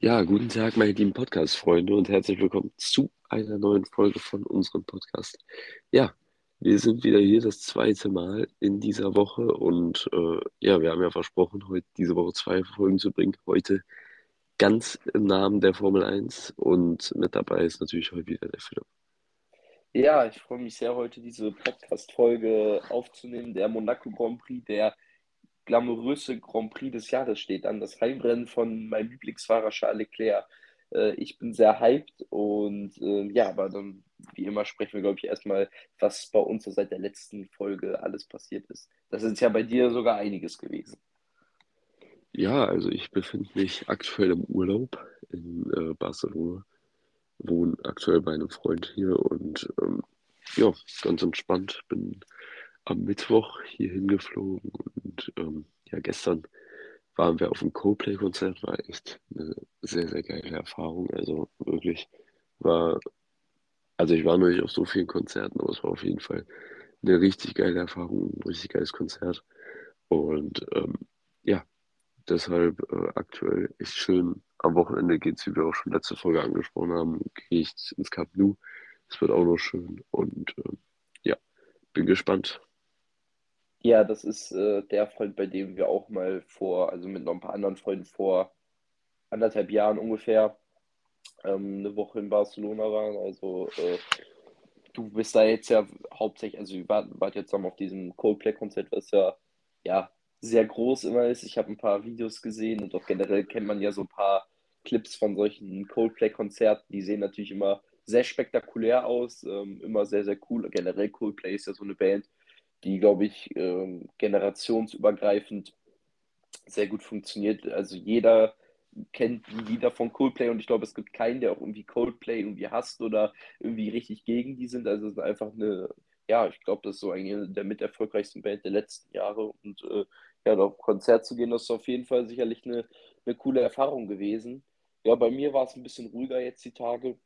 Ja, guten Tag, meine lieben Podcast-Freunde und herzlich willkommen zu einer neuen Folge von unserem Podcast. Ja, wir sind wieder hier das zweite Mal in dieser Woche und äh, ja, wir haben ja versprochen, heute diese Woche zwei Folgen zu bringen. Heute ganz im Namen der Formel 1 und mit dabei ist natürlich heute wieder der Philipp. Ja, ich freue mich sehr, heute diese Podcast-Folge aufzunehmen. Der Monaco Grand Prix, der glamouröse Grand Prix des Jahres steht an. Das Heimrennen von meinem Lieblingsfahrer Charles Leclerc. Äh, ich bin sehr hyped und äh, ja, aber dann, wie immer, sprechen wir, glaube ich, erstmal, was bei uns so seit der letzten Folge alles passiert ist. Das ist ja bei dir sogar einiges gewesen. Ja, also ich befinde mich aktuell im Urlaub in äh, Barcelona, wohne aktuell bei einem Freund hier und ähm, ja, ganz entspannt. Bin am Mittwoch hier hingeflogen und ähm, ja, gestern waren wir auf dem Coldplay-Konzert, war echt eine sehr, sehr geile Erfahrung. Also wirklich war, also ich war noch nicht auf so vielen Konzerten, aber es war auf jeden Fall eine richtig geile Erfahrung, ein richtig geiles Konzert. Und ähm, ja, deshalb äh, aktuell echt schön. Am Wochenende geht es, wie wir auch schon letzte Folge angesprochen haben, gehe ich ins Camp Nou. Es wird auch noch schön und äh, ja, bin gespannt. Ja, das ist äh, der Freund, bei dem wir auch mal vor, also mit noch ein paar anderen Freunden vor anderthalb Jahren ungefähr ähm, eine Woche in Barcelona waren. Also äh, du bist da jetzt ja hauptsächlich, also wir waren, waren jetzt zusammen auf diesem Coldplay-Konzert, was ja, ja sehr groß immer ist. Ich habe ein paar Videos gesehen und auch generell kennt man ja so ein paar Clips von solchen Coldplay-Konzerten. Die sehen natürlich immer sehr spektakulär aus, ähm, immer sehr, sehr cool. Generell Coldplay ist ja so eine Band, die, glaube ich, ähm, generationsübergreifend sehr gut funktioniert. Also jeder kennt die Lieder von Coldplay und ich glaube, es gibt keinen, der auch irgendwie Coldplay irgendwie hasst oder irgendwie richtig gegen die sind. Also es ist einfach eine, ja, ich glaube, das ist so eine der mit erfolgreichsten Band der letzten Jahre und äh, ja, auf Konzert zu gehen, das ist auf jeden Fall sicherlich eine, eine coole Erfahrung gewesen. Ja, bei mir war es ein bisschen ruhiger jetzt die Tage.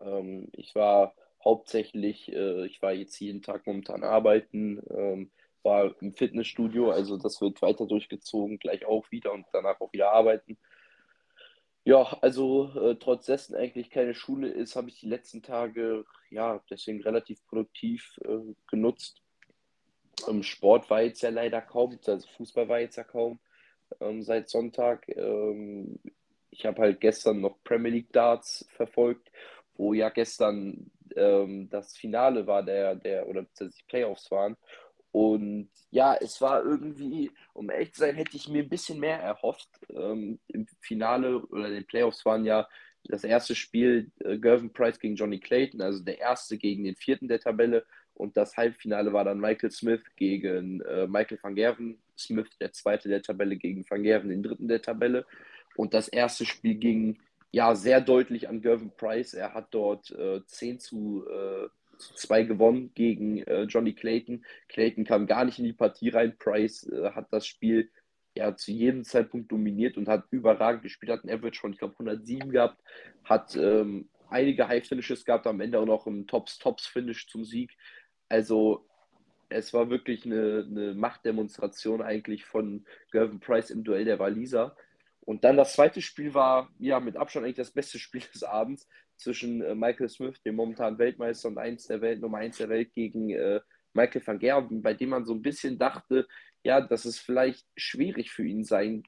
Ähm, ich war hauptsächlich, äh, ich war jetzt jeden Tag momentan arbeiten, ähm, war im Fitnessstudio, also das wird weiter durchgezogen, gleich auch wieder und danach auch wieder arbeiten. Ja, also äh, trotz dessen eigentlich keine Schule ist, habe ich die letzten Tage ja deswegen relativ produktiv äh, genutzt. Ähm, Sport war jetzt ja leider kaum, also Fußball war jetzt ja kaum ähm, seit Sonntag. Ähm, ich habe halt gestern noch Premier League Darts verfolgt, wo ja gestern ähm, das Finale war, der, der, oder die Playoffs waren. Und ja, es war irgendwie, um ehrlich zu sein, hätte ich mir ein bisschen mehr erhofft. Ähm, Im Finale oder den Playoffs waren ja das erste Spiel äh, Gervin Price gegen Johnny Clayton, also der erste gegen den vierten der Tabelle. Und das Halbfinale war dann Michael Smith gegen äh, Michael van Gerven. Smith, der zweite der Tabelle, gegen van Gerven, den dritten der Tabelle. Und das erste Spiel ging ja sehr deutlich an Gervin Price. Er hat dort äh, 10 zu, äh, zu 2 gewonnen gegen äh, Johnny Clayton. Clayton kam gar nicht in die Partie rein. Price äh, hat das Spiel ja zu jedem Zeitpunkt dominiert und hat überragend gespielt, hat ein Average von, ich glaube, 107 gehabt, hat ähm, einige High-Finishes gehabt, am Ende auch noch ein Tops-Tops-Finish zum Sieg. Also es war wirklich eine, eine Machtdemonstration eigentlich von Gervin Price im Duell der Waliser. Und dann das zweite Spiel war ja mit Abstand eigentlich das beste Spiel des Abends zwischen äh, Michael Smith, dem momentanen Weltmeister und eins der Welt, Nummer 1 der Welt, gegen äh, Michael van Gerwen, bei dem man so ein bisschen dachte, ja, dass es vielleicht schwierig für ihn sein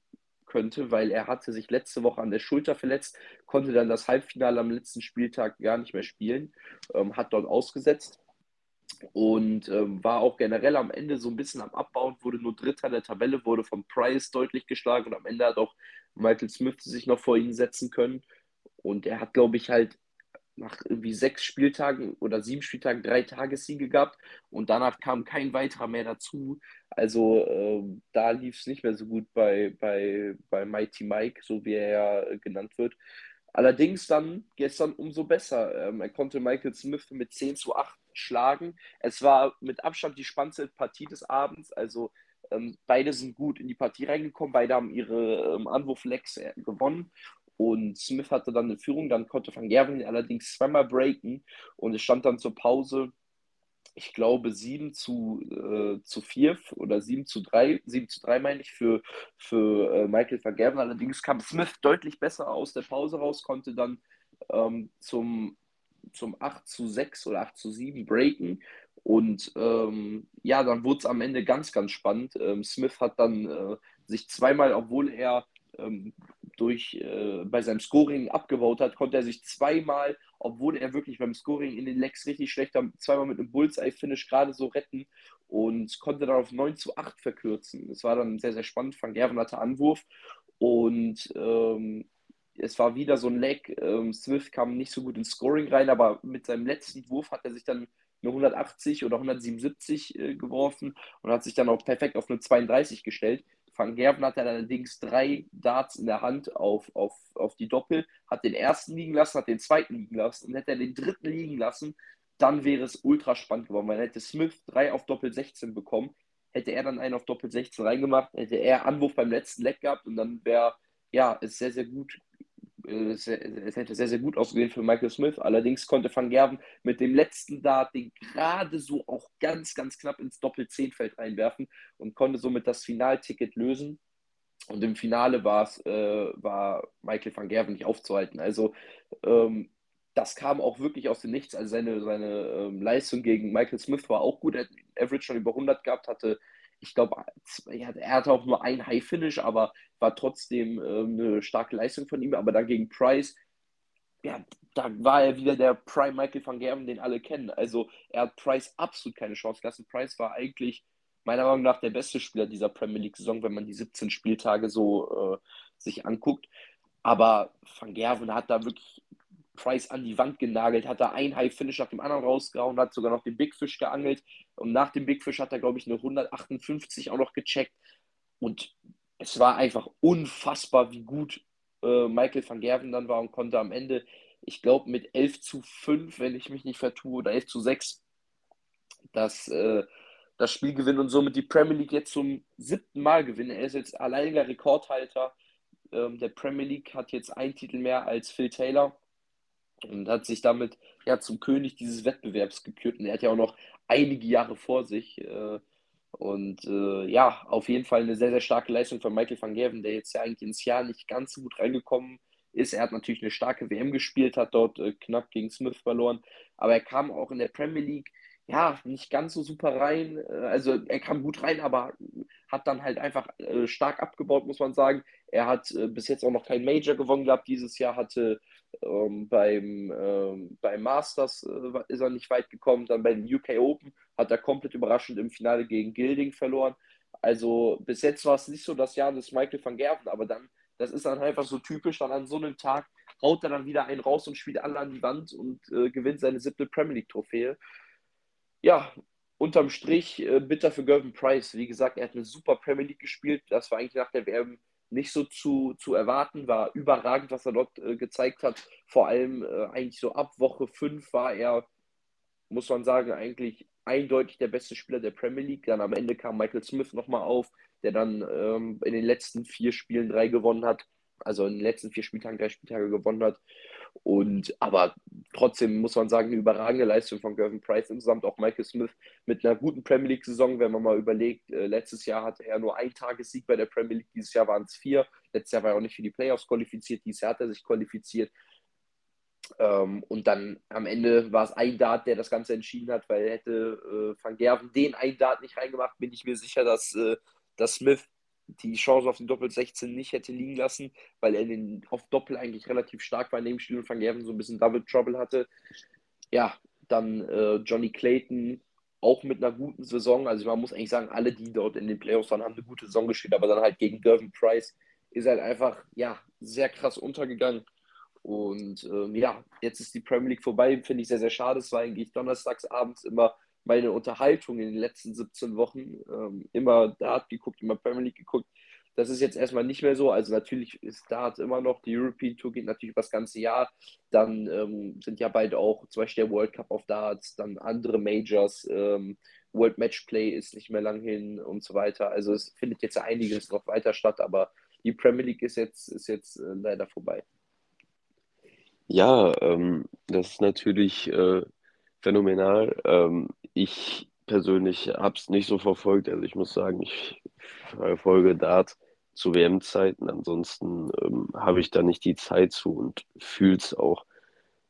könnte, weil er hatte sich letzte Woche an der Schulter verletzt, konnte dann das Halbfinale am letzten Spieltag gar nicht mehr spielen, ähm, hat dort ausgesetzt und ähm, war auch generell am Ende so ein bisschen am Abbauen, wurde nur Dritter der Tabelle, wurde von Price deutlich geschlagen und am Ende hat auch Michael Smith sich noch vor ihn setzen können. Und er hat, glaube ich, halt nach irgendwie sechs Spieltagen oder sieben Spieltagen drei Tagessiege gehabt und danach kam kein weiterer mehr dazu. Also äh, da lief es nicht mehr so gut bei, bei, bei Mighty Mike, so wie er ja genannt wird. Allerdings dann gestern umso besser. Ähm, er konnte Michael Smith mit 10 zu 8 schlagen. Es war mit Abstand die spannendste Partie des Abends. Also ähm, beide sind gut in die Partie reingekommen, beide haben ihre ähm, Anwurflegs äh, gewonnen. Und Smith hatte dann eine Führung, dann konnte Van Gerven allerdings zweimal breaken und es stand dann zur Pause ich glaube, 7 zu, äh, zu 4 oder 7 zu 3, 7 zu 3 meine ich, für, für äh, Michael van Gerven. Allerdings kam Smith deutlich besser aus der Pause raus, konnte dann ähm, zum, zum 8 zu 6 oder 8 zu 7 breaken. Und ähm, ja, dann wurde es am Ende ganz, ganz spannend. Ähm, Smith hat dann äh, sich zweimal, obwohl er ähm, durch, äh, bei seinem Scoring abgebaut hat, konnte er sich zweimal, obwohl er wirklich beim Scoring in den Legs richtig schlecht war, zweimal mit einem Bullseye-Finish gerade so retten und konnte dann auf 9 zu 8 verkürzen. Das war dann sehr, sehr spannend. Van Gerven hatte Anwurf und ähm, es war wieder so ein Leg. Ähm, Swift kam nicht so gut ins Scoring rein, aber mit seinem letzten Wurf hat er sich dann eine 180 oder 177 äh, geworfen und hat sich dann auch perfekt auf eine 32 gestellt. Van Gerven hatte allerdings drei Darts in der Hand auf, auf, auf die Doppel, hat den ersten liegen lassen, hat den zweiten liegen lassen und hätte er den dritten liegen lassen, dann wäre es ultra spannend geworden, weil hätte Smith drei auf Doppel 16 bekommen, hätte er dann einen auf Doppel 16 reingemacht, hätte er Anwurf beim letzten Leck gehabt und dann wäre ja, es sehr, sehr gut es, es, hätte sehr, sehr gut ausgesehen für Michael Smith. Allerdings konnte Van Gerven mit dem letzten Dart den gerade so auch ganz, ganz knapp ins Doppel-10-Feld reinwerfen und konnte somit das Finalticket lösen. Und im Finale äh, war Michael van Gerven nicht aufzuhalten. Also ähm, das kam auch wirklich aus dem Nichts. Also seine, seine ähm, Leistung gegen Michael Smith war auch gut. Er hat Average schon über 100 gehabt, hatte ich glaube, er hatte auch nur ein High-Finish, aber war trotzdem äh, eine starke Leistung von ihm. Aber dann gegen Price, ja, da war er wieder der Prime Michael van Gerven, den alle kennen. Also er hat Price absolut keine Chance gelassen. Price war eigentlich meiner Meinung nach der beste Spieler dieser Premier League-Saison, wenn man die 17 Spieltage so äh, sich anguckt. Aber Van Gerven hat da wirklich Price an die Wand genagelt, hat da ein High Finish nach dem anderen rausgehauen, hat sogar noch den Big Fish geangelt. Und nach dem Big Fish hat er, glaube ich, eine 158 auch noch gecheckt. Und es war einfach unfassbar, wie gut äh, Michael van Gerven dann war und konnte am Ende, ich glaube, mit 11 zu 5, wenn ich mich nicht vertue, oder 11 zu 6, das, äh, das Spiel gewinnen und somit die Premier League jetzt zum siebten Mal gewinnen. Er ist jetzt alleiniger Rekordhalter. Ähm, der Premier League, hat jetzt einen Titel mehr als Phil Taylor und hat sich damit ja zum König dieses Wettbewerbs gekürt. Und er hat ja auch noch einige Jahre vor sich. Äh, und äh, ja, auf jeden Fall eine sehr, sehr starke Leistung von Michael van Gerven, der jetzt ja eigentlich ins Jahr nicht ganz so gut reingekommen ist. Er hat natürlich eine starke WM gespielt, hat dort äh, knapp gegen Smith verloren, aber er kam auch in der Premier League ja, nicht ganz so super rein. Äh, also er kam gut rein, aber hat dann halt einfach äh, stark abgebaut, muss man sagen. Er hat bis jetzt auch noch kein Major gewonnen gehabt. Dieses Jahr hatte ähm, beim, ähm, beim Masters äh, ist er nicht weit gekommen. Dann bei den UK Open hat er komplett überraschend im Finale gegen Gilding verloren. Also bis jetzt war es nicht so das Jahr des Michael van Gerven, aber dann, das ist dann einfach so typisch, dann an so einem Tag haut er dann wieder einen raus und spielt alle an die Wand und äh, gewinnt seine siebte Premier League Trophäe ja, unterm Strich äh, bitter für Gervin Price. Wie gesagt, er hat eine super Premier League gespielt. Das war eigentlich nach der WM nicht so zu, zu erwarten. War überragend, was er dort äh, gezeigt hat. Vor allem äh, eigentlich so ab Woche 5 war er, muss man sagen, eigentlich eindeutig der beste Spieler der Premier League. Dann am Ende kam Michael Smith nochmal auf, der dann ähm, in den letzten vier Spielen drei gewonnen hat. Also in den letzten vier Spieltagen drei Spieltage gewonnen hat. Und aber trotzdem muss man sagen, eine überragende Leistung von Gervin Price insgesamt, auch Michael Smith mit einer guten Premier League-Saison, wenn man mal überlegt, äh, letztes Jahr hatte er nur einen Tagessieg bei der Premier League, dieses Jahr waren es vier. Letztes Jahr war er auch nicht für die Playoffs qualifiziert, dieses Jahr hat er sich qualifiziert. Ähm, und dann am Ende war es ein Dart, der das Ganze entschieden hat, weil hätte äh, Van Gerven den einen Dart nicht reingemacht, bin ich mir sicher, dass, äh, dass Smith die Chance auf den Doppel 16 nicht hätte liegen lassen, weil er den, auf Doppel eigentlich relativ stark war in dem Spiel und Van Gerven so ein bisschen Double Trouble hatte. Ja, dann äh, Johnny Clayton auch mit einer guten Saison. Also man muss eigentlich sagen, alle, die dort in den Playoffs waren, haben eine gute Saison gespielt, aber dann halt gegen Gervin Price ist halt einfach, ja, sehr krass untergegangen. Und ähm, ja, jetzt ist die Premier League vorbei, finde ich sehr, sehr schade. Es war eigentlich donnerstags abends immer meine Unterhaltung in den letzten 17 Wochen. Ähm, immer Dart geguckt, immer Premier League geguckt. Das ist jetzt erstmal nicht mehr so. Also natürlich ist Dart immer noch, die European Tour geht natürlich über das ganze Jahr. Dann ähm, sind ja bald auch zum Beispiel der World Cup of Darts, dann andere Majors, ähm, World Match Play ist nicht mehr lang hin und so weiter. Also es findet jetzt einiges noch weiter statt, aber die Premier League ist jetzt, ist jetzt äh, leider vorbei. Ja, ähm, das ist natürlich äh, phänomenal. Ähm, ich persönlich habe es nicht so verfolgt. Also ich muss sagen, ich verfolge Dart zu WM-Zeiten. Ansonsten ähm, habe ich da nicht die Zeit zu und fühle es auch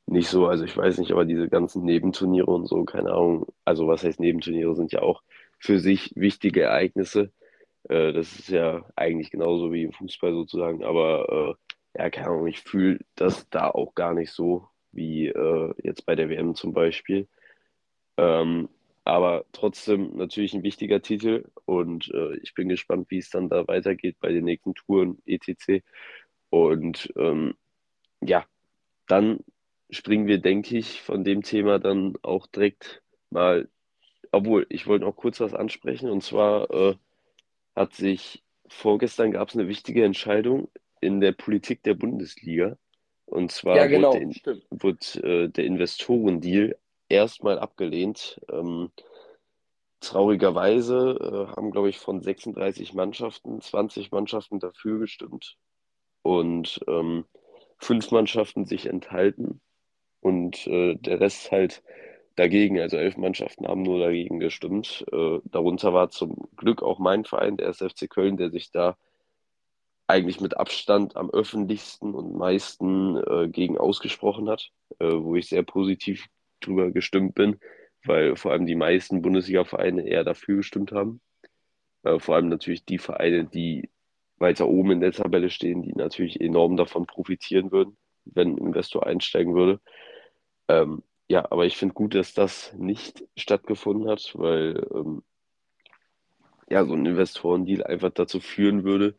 nicht so. Also ich weiß nicht, aber diese ganzen Nebenturniere und so, keine Ahnung. Also was heißt Nebenturniere sind ja auch für sich wichtige Ereignisse. Äh, das ist ja eigentlich genauso wie im Fußball sozusagen. Aber äh, ja, keine Ahnung, ich fühle das da auch gar nicht so wie äh, jetzt bei der WM zum Beispiel. Ähm, aber trotzdem natürlich ein wichtiger Titel und äh, ich bin gespannt, wie es dann da weitergeht bei den nächsten Touren etc. Und ähm, ja, dann springen wir, denke ich, von dem Thema dann auch direkt mal, obwohl ich wollte noch kurz was ansprechen und zwar äh, hat sich vorgestern gab es eine wichtige Entscheidung in der Politik der Bundesliga. Und zwar Ja, genau, wurde, stimmt. wurde äh, der Investorendeal erstmal abgelehnt. Ähm, traurigerweise äh, haben, glaube ich, von 36 Mannschaften 20 Mannschaften dafür gestimmt und ähm, fünf Mannschaften sich enthalten und äh, der Rest halt dagegen. Also elf Mannschaften haben nur dagegen gestimmt. Äh, darunter war zum Glück auch mein Verein, der SFC Köln, der sich da eigentlich mit Abstand am öffentlichsten und meisten äh, gegen ausgesprochen hat, äh, wo ich sehr positiv drüber gestimmt bin, weil vor allem die meisten Bundesliga-Vereine eher dafür gestimmt haben. Äh, vor allem natürlich die Vereine, die weiter oben in der Tabelle stehen, die natürlich enorm davon profitieren würden, wenn ein Investor einsteigen würde. Ähm, ja, aber ich finde gut, dass das nicht stattgefunden hat, weil ähm, ja, so ein Investorendeal einfach dazu führen würde,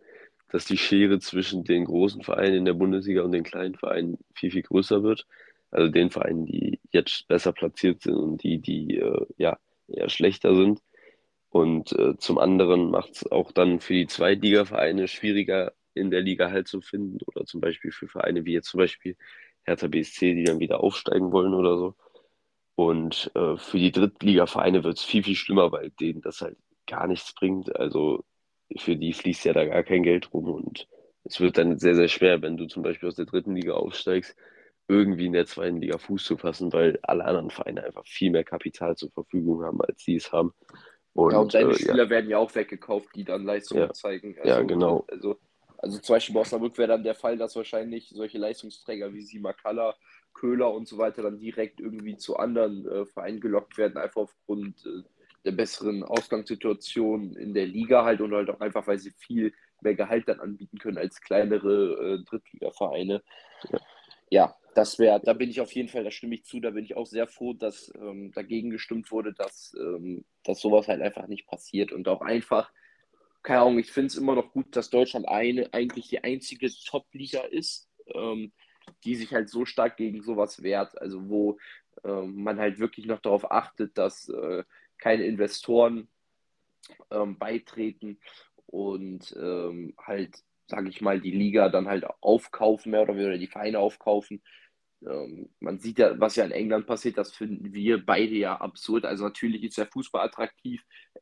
dass die Schere zwischen den großen Vereinen in der Bundesliga und den kleinen Vereinen viel, viel größer wird. Also den Vereinen, die jetzt besser platziert sind und die, die äh, ja eher schlechter sind. Und äh, zum anderen macht es auch dann für die Zweitligavereine schwieriger, in der Liga halt zu finden. Oder zum Beispiel für Vereine wie jetzt zum Beispiel Hertha BSC, die dann wieder aufsteigen wollen oder so. Und äh, für die Drittligavereine wird es viel, viel schlimmer, weil denen das halt gar nichts bringt. Also für die fließt ja da gar kein Geld rum und es wird dann sehr, sehr schwer, wenn du zum Beispiel aus der dritten Liga aufsteigst, irgendwie in der zweiten Liga Fuß zu fassen, weil alle anderen Vereine einfach viel mehr Kapital zur Verfügung haben, als sie es haben. Ja, und Und deine äh, ja, Spieler werden ja auch weggekauft, die dann Leistungen ja, zeigen. ja, Also, genau. also, also zum Beispiel bei Osnabrück wäre dann der Fall, dass wahrscheinlich solche Leistungsträger wie Simakala, Köhler und so weiter dann direkt irgendwie zu anderen äh, Vereinen gelockt werden, einfach aufgrund äh, der besseren Ausgangssituation in der Liga halt und halt auch einfach, weil sie viel mehr Gehalt dann anbieten können als kleinere äh, Drittligavereine. Ja, Ja, das wäre, da bin ich auf jeden Fall, da stimme ich zu, da bin ich auch sehr froh, dass ähm, dagegen gestimmt wurde, dass, ähm, dass sowas halt einfach nicht passiert und auch einfach, keine Ahnung, ich finde es immer noch gut, dass Deutschland eine, eigentlich die einzige Top-Liga ist, ähm, die sich halt so stark gegen sowas wehrt, also wo ähm, man halt wirklich noch darauf achtet, dass äh, keine Investoren ähm, beitreten und ähm, halt, sage ich mal, die Liga dann halt aufkaufen, mehr oder weniger die Vereine aufkaufen. Ähm, man sieht ja, was ja in England passiert, das finden wir beide ja absurd. Also natürlich ist der Fußball attraktiv.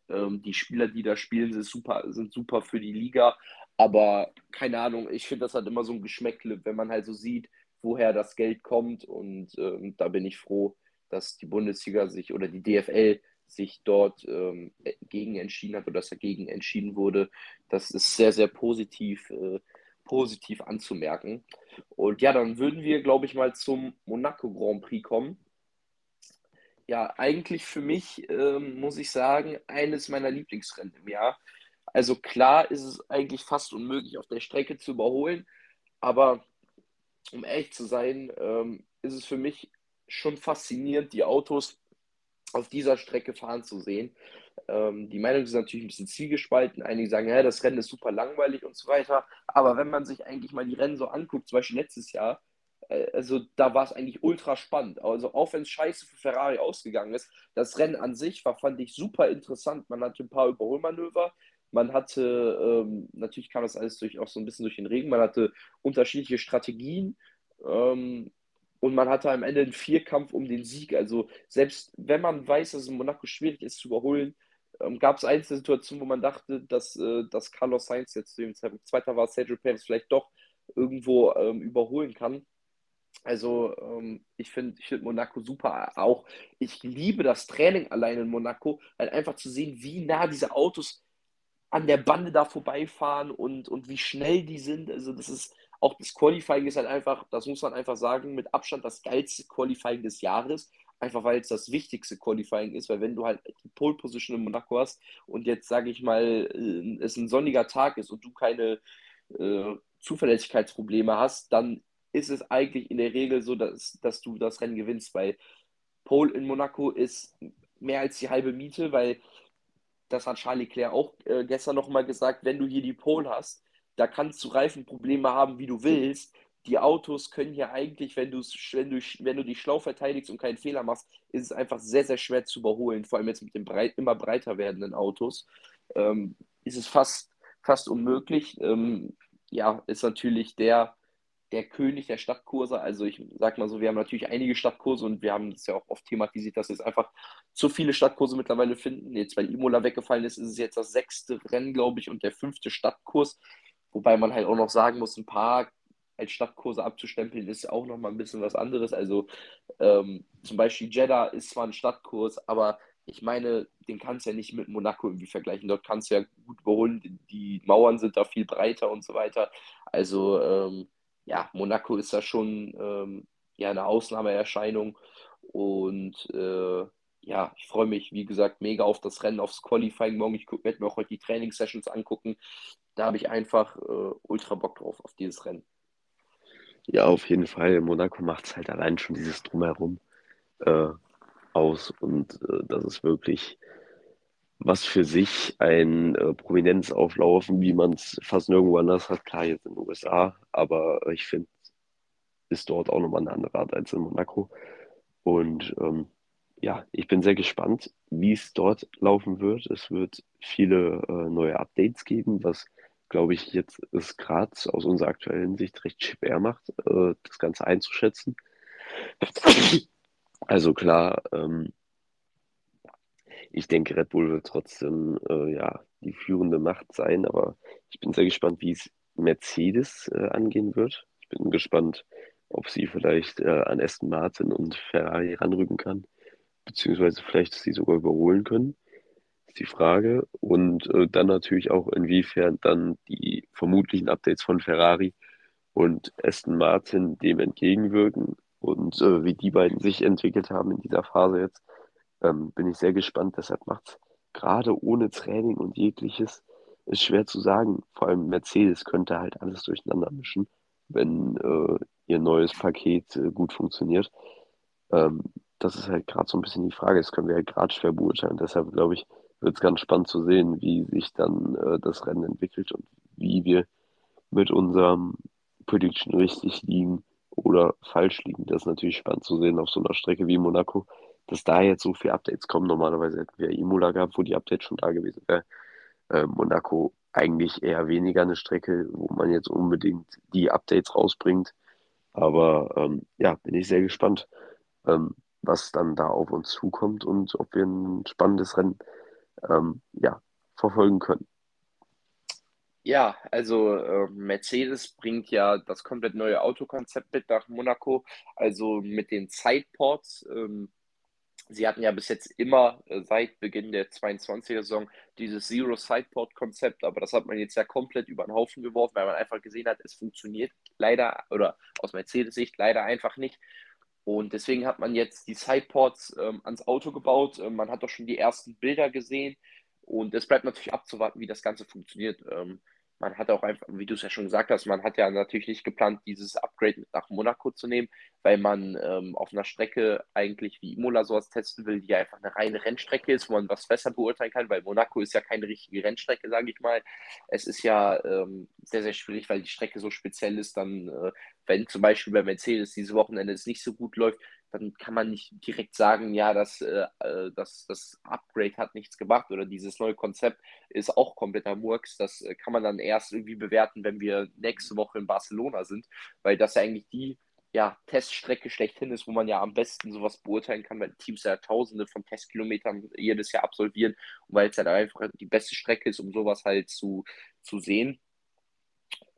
Ähm, die Spieler, die da spielen, sind super, sind super für die Liga. Aber keine Ahnung, ich finde das halt immer so ein Geschmäckle, wenn man halt so sieht, woher das Geld kommt. Und ähm, da bin ich froh, dass die Bundesliga sich oder die DFL sich dort ähm, gegen entschieden hat oder dass dagegen entschieden wurde. Das ist sehr, sehr positiv, äh, positiv anzumerken. Und ja, dann würden wir, glaube ich, mal zum Monaco Grand Prix kommen. Ja, eigentlich für mich, ähm, muss ich sagen, eines meiner Lieblingsrennen im Jahr. Also klar ist es eigentlich fast unmöglich, auf der Strecke zu überholen, aber um ehrlich zu sein, ähm, ist es für mich schon faszinierend, die Autos auf dieser Strecke fahren zu sehen. Ähm, die Meinungen sind natürlich ein bisschen zwiegespalten. Einige sagen, ja, das Rennen ist super langweilig und so weiter. Aber wenn man sich eigentlich mal die Rennen so anguckt, zum Beispiel letztes Jahr, äh, also da war es eigentlich ultra spannend. Also auch wenn es scheiße für Ferrari ausgegangen ist, das Rennen an sich war, fand ich super interessant. Man hatte ein paar Überholmanöver. Man hatte, ähm, natürlich kam das alles durch, auch so ein bisschen durch den Regen. Man hatte unterschiedliche Strategien. Ähm, und man hatte am Ende einen Vierkampf um den Sieg. Also selbst wenn man weiß, dass es in Monaco schwierig ist zu überholen, ähm, gab es einzelne Situationen, wo man dachte, dass, äh, dass Carlos Sainz jetzt zu dem Zeitpunkt Zweiter war, Sergio Perez vielleicht doch irgendwo ähm, überholen kann. Also ähm, ich finde ich find Monaco super. Auch ich liebe das Training allein in Monaco, halt einfach zu sehen, wie nah diese Autos an der Bande da vorbeifahren und, und wie schnell die sind. Also das ist auch das Qualifying ist halt einfach, das muss man einfach sagen, mit Abstand das geilste Qualifying des Jahres. Einfach weil es das wichtigste Qualifying ist, weil wenn du halt die Pole Position in Monaco hast und jetzt sage ich mal, äh, es ein sonniger Tag ist und du keine äh, Zuverlässigkeitsprobleme hast, dann ist es eigentlich in der Regel so, dass, dass du das Rennen gewinnst, weil Pole in Monaco ist mehr als die halbe Miete, weil das hat Charlie Leclerc auch äh, gestern nochmal gesagt, wenn du hier die Pole hast, da kannst du Reifenprobleme haben, wie du willst. Die Autos können hier eigentlich, wenn, wenn, du, wenn du dich schlau verteidigst und keinen Fehler machst, ist es einfach sehr, sehr schwer zu überholen, vor allem jetzt mit den breit, immer breiter werdenden Autos. Ähm, ist es fast, fast unmöglich. Ähm, ja, ist natürlich der, der König der Stadtkurse. Also ich sag mal so, wir haben natürlich einige Stadtkurse und wir haben es ja auch oft thematisiert, dass jetzt einfach zu viele Stadtkurse mittlerweile finden. Jetzt, weil Imola weggefallen ist, ist es jetzt das sechste Rennen, glaube ich, und der fünfte Stadtkurs. Wobei man halt auch noch sagen muss, ein paar als Stadtkurse abzustempeln, ist auch noch mal ein bisschen was anderes. Also ähm, zum Beispiel Jeddah ist zwar ein Stadtkurs, aber ich meine, den kannst du ja nicht mit Monaco irgendwie vergleichen. Dort kannst du ja gut überholen. Die Mauern sind da viel breiter und so weiter. Also ähm, ja, Monaco ist da schon ähm, ja, eine Ausnahmeerscheinung. Und äh, ja, ich freue mich, wie gesagt, mega auf das Rennen, aufs Qualifying morgen. Ich werde mir auch heute die Trainingssessions angucken. Da habe ich einfach äh, ultra Bock drauf, auf dieses Rennen. Ja, auf jeden Fall. Monaco macht es halt allein schon dieses Drumherum äh, aus. Und äh, das ist wirklich was für sich ein äh, Prominenzauflaufen, wie man es fast nirgendwo anders hat. Klar, jetzt in den USA, aber ich finde, ist dort auch nochmal eine andere Art als in Monaco. Und ähm, ja, ich bin sehr gespannt, wie es dort laufen wird. Es wird viele äh, neue Updates geben, was, glaube ich, jetzt es gerade aus unserer aktuellen Sicht recht schwer macht, äh, das Ganze einzuschätzen. Also klar, ähm, ich denke, Red Bull wird trotzdem äh, ja, die führende Macht sein, aber ich bin sehr gespannt, wie es Mercedes äh, angehen wird. Ich bin gespannt, ob sie vielleicht äh, an Aston Martin und Ferrari ranrücken kann beziehungsweise vielleicht sie sogar überholen können, ist die Frage. Und äh, dann natürlich auch, inwiefern dann die vermutlichen Updates von Ferrari und Aston Martin dem entgegenwirken und äh, wie die beiden sich entwickelt haben in dieser Phase jetzt, ähm, bin ich sehr gespannt. Deshalb macht es gerade ohne Training und jegliches ist schwer zu sagen. Vor allem Mercedes könnte halt alles durcheinander mischen, wenn äh, ihr neues Paket äh, gut funktioniert. Ähm, das ist halt gerade so ein bisschen die Frage. Das können wir halt gerade schwer beurteilen. Deshalb glaube ich, wird es ganz spannend zu sehen, wie sich dann äh, das Rennen entwickelt und wie wir mit unserem Prediction richtig liegen oder falsch liegen. Das ist natürlich spannend zu sehen auf so einer Strecke wie Monaco, dass da jetzt so viele Updates kommen. Normalerweise hätten wir Imola gehabt, wo die Updates schon da gewesen wären. Äh, Monaco eigentlich eher weniger eine Strecke, wo man jetzt unbedingt die Updates rausbringt. Aber ähm, ja, bin ich sehr gespannt. Ähm, was dann da auf uns zukommt und ob wir ein spannendes Rennen ähm, ja, verfolgen können. Ja, also äh, Mercedes bringt ja das komplett neue Autokonzept mit nach Monaco, also mit den Sideports. Ähm, sie hatten ja bis jetzt immer äh, seit Beginn der 22er-Saison dieses Zero Sideport-Konzept, aber das hat man jetzt ja komplett über den Haufen geworfen, weil man einfach gesehen hat, es funktioniert leider oder aus Mercedes-Sicht leider einfach nicht. Und deswegen hat man jetzt die Sideports ähm, ans Auto gebaut. Ähm, man hat doch schon die ersten Bilder gesehen. Und es bleibt natürlich abzuwarten, wie das Ganze funktioniert. Ähm, man hat auch einfach, wie du es ja schon gesagt hast, man hat ja natürlich nicht geplant, dieses Upgrade nach Monaco zu nehmen, weil man ähm, auf einer Strecke eigentlich wie Imola sowas testen will, die einfach eine reine Rennstrecke ist, wo man was besser beurteilen kann, weil Monaco ist ja keine richtige Rennstrecke, sage ich mal. Es ist ja ähm, sehr, sehr schwierig, weil die Strecke so speziell ist, dann, äh, wenn zum Beispiel bei Mercedes dieses Wochenende es nicht so gut läuft, dann kann man nicht direkt sagen, ja, das, äh, äh, das, das Upgrade hat nichts gemacht oder dieses neue Konzept ist auch kompletter Murks. Das äh, kann man dann erst irgendwie bewerten, wenn wir nächste Woche in Barcelona sind, weil das ja eigentlich die ja, Teststrecke schlechthin ist, wo man ja am besten sowas beurteilen kann, weil Teams ja tausende von Testkilometern jedes Jahr absolvieren und weil es halt einfach die beste Strecke ist, um sowas halt zu, zu sehen.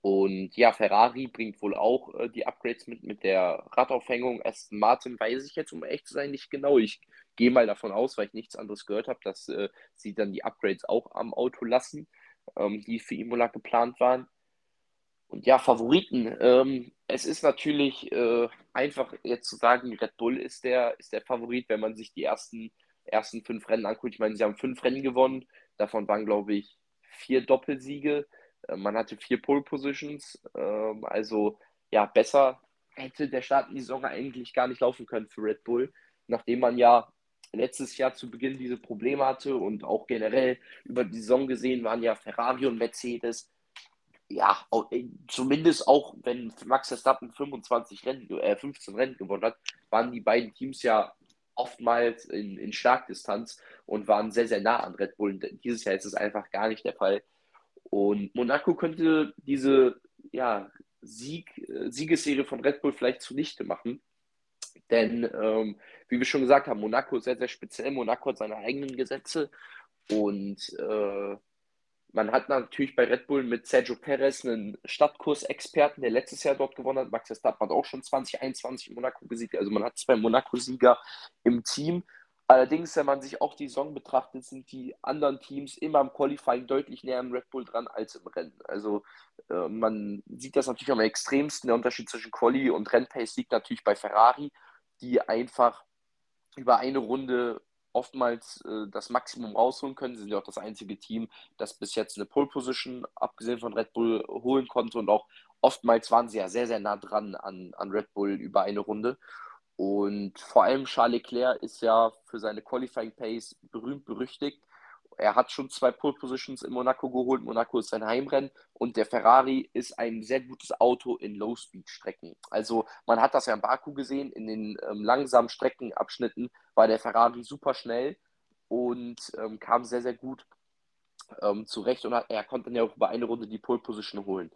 Und ja, Ferrari bringt wohl auch äh, die Upgrades mit, mit der Radaufhängung. Aston Martin weiß ich jetzt, um echt zu sein, nicht genau. Ich gehe mal davon aus, weil ich nichts anderes gehört habe, dass äh, sie dann die Upgrades auch am Auto lassen, ähm, die für Imola geplant waren. Und ja, Favoriten. Ähm, es ist natürlich äh, einfach jetzt zu sagen, Red Bull ist der, ist der Favorit, wenn man sich die ersten, ersten fünf Rennen anguckt. Ich meine, sie haben fünf Rennen gewonnen. Davon waren, glaube ich, vier Doppelsiege. Äh, man hatte vier Pole Positions, ähm, also ja, besser hätte der Start in die Saison eigentlich gar nicht laufen können für Red Bull, nachdem man ja letztes Jahr zu Beginn diese Probleme hatte und auch generell über die Saison gesehen waren ja Ferrari und Mercedes, ja, äh, zumindest auch wenn Max Verstappen 25 Rennen, äh, 15 Rennen gewonnen hat, waren die beiden Teams ja oftmals in, in Starkdistanz und waren sehr, sehr nah an Red Bull. Dieses Jahr ist es einfach gar nicht der Fall. Und Monaco könnte diese ja, Sieg, äh, Siegesserie von Red Bull vielleicht zunichte machen. Denn, ähm, wie wir schon gesagt haben, Monaco ist sehr, sehr speziell. Monaco hat seine eigenen Gesetze. Und äh, man hat natürlich bei Red Bull mit Sergio Perez einen Stadtkursexperten, der letztes Jahr dort gewonnen hat. Max Verstappen hat auch schon 2021 in Monaco gesiegt. Also man hat zwei Monaco-Sieger im Team. Allerdings, wenn man sich auch die Saison betrachtet, sind die anderen Teams immer im Qualifying deutlich näher am Red Bull dran als im Rennen. Also äh, man sieht das natürlich am extremsten. Der Unterschied zwischen Quali und Rennpace liegt natürlich bei Ferrari, die einfach über eine Runde oftmals äh, das Maximum rausholen können. Sie sind ja auch das einzige Team, das bis jetzt eine Pole Position, abgesehen von Red Bull, holen konnte. Und auch oftmals waren sie ja sehr, sehr nah dran an, an Red Bull über eine Runde. Und vor allem Charles Leclerc ist ja für seine Qualifying Pace berühmt berüchtigt. Er hat schon zwei Pole Positions in Monaco geholt. Monaco ist sein Heimrennen und der Ferrari ist ein sehr gutes Auto in Low-Speed-Strecken. Also man hat das ja in Baku gesehen, in den ähm, langsamen Streckenabschnitten war der Ferrari super schnell und ähm, kam sehr, sehr gut ähm, zurecht und hat, er konnte dann ja auch über eine Runde die Pole Position holen.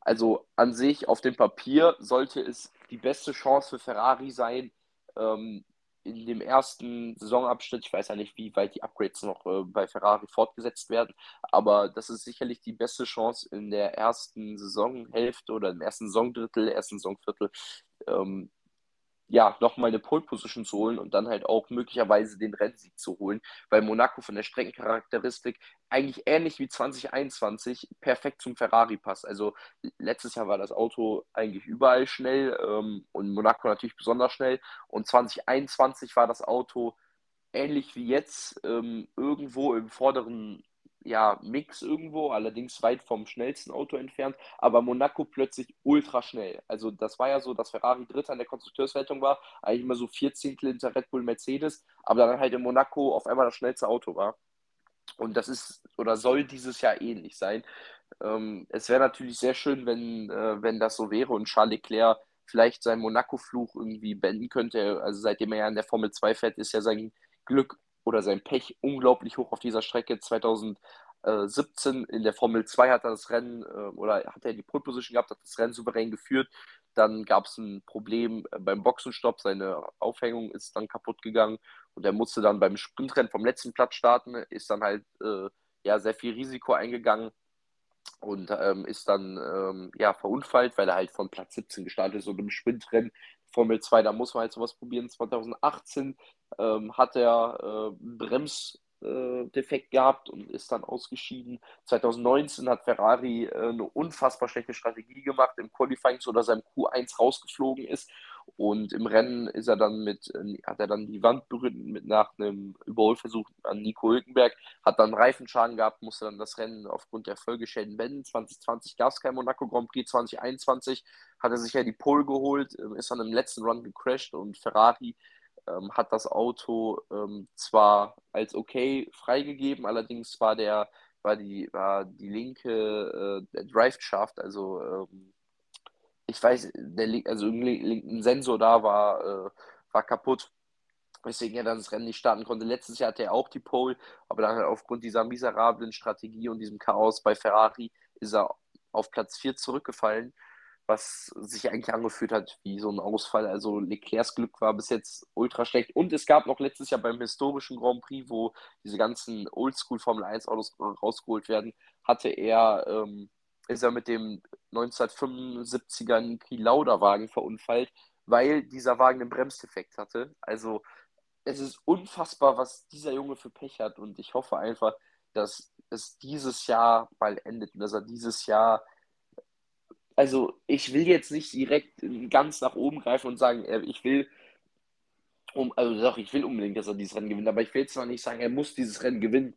Also an sich auf dem Papier sollte es die beste Chance für Ferrari sein, ähm, in dem ersten Saisonabschnitt, ich weiß ja nicht, wie weit die Upgrades noch äh, bei Ferrari fortgesetzt werden, aber das ist sicherlich die beste Chance in der ersten Saisonhälfte oder im ersten Saisondrittel, ersten Saisonviertel, ähm, ja, nochmal eine Pole Position zu holen und dann halt auch möglicherweise den Rennsieg zu holen, weil Monaco von der Streckencharakteristik eigentlich ähnlich wie 2021 perfekt zum Ferrari passt. Also letztes Jahr war das Auto eigentlich überall schnell ähm, und Monaco natürlich besonders schnell und 2021 war das Auto ähnlich wie jetzt ähm, irgendwo im vorderen ja, Mix irgendwo, allerdings weit vom schnellsten Auto entfernt, aber Monaco plötzlich ultra schnell. Also das war ja so, dass Ferrari Dritter in der Konstrukteurswertung war, eigentlich immer so 14 hinter Red Bull Mercedes, aber dann halt in Monaco auf einmal das schnellste Auto war. Und das ist oder soll dieses Jahr ähnlich sein. Ähm, es wäre natürlich sehr schön, wenn, äh, wenn das so wäre und Charles Leclerc vielleicht seinen Monaco-Fluch irgendwie beenden könnte. Also seitdem er ja in der Formel 2 fährt, ist ja sein Glück oder sein Pech unglaublich hoch auf dieser Strecke. 2017 in der Formel 2 hat er das Rennen äh, oder hat er die Pole Position gehabt, hat das Rennen souverän geführt. Dann gab es ein Problem äh, beim Boxenstopp, seine Aufhängung ist dann kaputt gegangen und er musste dann beim Sprintrennen vom letzten Platz starten, ist dann halt äh, ja sehr viel Risiko eingegangen und ähm, ist dann ähm, ja verunfallt, weil er halt von Platz 17 gestartet ist und im Sprintrennen Formel 2, da muss man halt sowas probieren. 2018 ähm, hat er äh, Bremsdefekt gehabt und ist dann ausgeschieden. 2019 hat Ferrari äh, eine unfassbar schlechte Strategie gemacht im Qualifying, so dass er im Q1 rausgeflogen ist. Und im Rennen ist er dann mit, äh, hat er dann die Wand berührt mit nach einem Überholversuch an Nico Hülkenberg, hat dann Reifenschaden gehabt, musste dann das Rennen aufgrund der Folgeschäden beenden. 2020 gab es kein Monaco Grand Prix, 2021 hat er sich ja die Pole geholt, ähm, ist dann im letzten Run gecrashed und Ferrari ähm, hat das Auto ähm, zwar als okay freigegeben, allerdings war der war die war die linke äh, Drive Shaft, also ähm, ich weiß, der also ein Sensor da war äh, war kaputt, weswegen er dann das Rennen nicht starten konnte. Letztes Jahr hatte er auch die Pole, aber dann halt aufgrund dieser miserablen Strategie und diesem Chaos bei Ferrari ist er auf Platz 4 zurückgefallen was sich eigentlich angefühlt hat wie so ein Ausfall. Also Leclercs Glück war bis jetzt ultra schlecht. Und es gab noch letztes Jahr beim historischen Grand Prix, wo diese ganzen Oldschool Formel 1 Autos rausgeholt werden, hatte er ähm, ist er mit dem 1975er Niki Lauda Wagen verunfallt, weil dieser Wagen einen Bremsdefekt hatte. Also es ist unfassbar, was dieser Junge für Pech hat. Und ich hoffe einfach, dass es dieses Jahr mal endet und dass er dieses Jahr also ich will jetzt nicht direkt ganz nach oben greifen und sagen, ich will um, also doch, ich will unbedingt, dass er dieses Rennen gewinnt, aber ich will noch nicht sagen, er muss dieses Rennen gewinnen,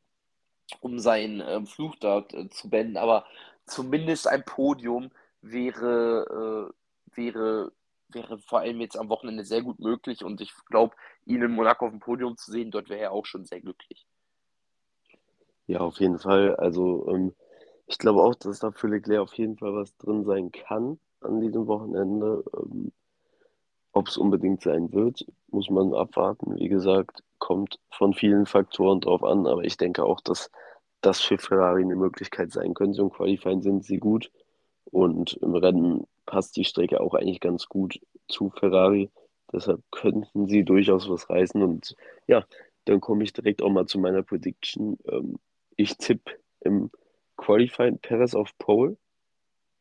um seinen äh, Fluch dort äh, zu beenden, aber zumindest ein Podium wäre, äh, wäre, wäre vor allem jetzt am Wochenende sehr gut möglich und ich glaube, ihn in Monaco auf dem Podium zu sehen, dort wäre er auch schon sehr glücklich. Ja, auf jeden Fall. Also ähm, ich glaube auch, dass da für Leclerc auf jeden Fall was drin sein kann an diesem Wochenende. Ähm, ob es unbedingt sein wird, muss man abwarten. Wie gesagt, kommt von vielen Faktoren drauf an, aber ich denke auch, dass das für Ferrari eine Möglichkeit sein könnte. Im Qualifying sind sie gut und im Rennen passt die Strecke auch eigentlich ganz gut zu Ferrari. Deshalb könnten sie durchaus was reißen. Und ja, dann komme ich direkt auch mal zu meiner Prediction. Ähm, ich tippe im Qualifying Perez auf Pole.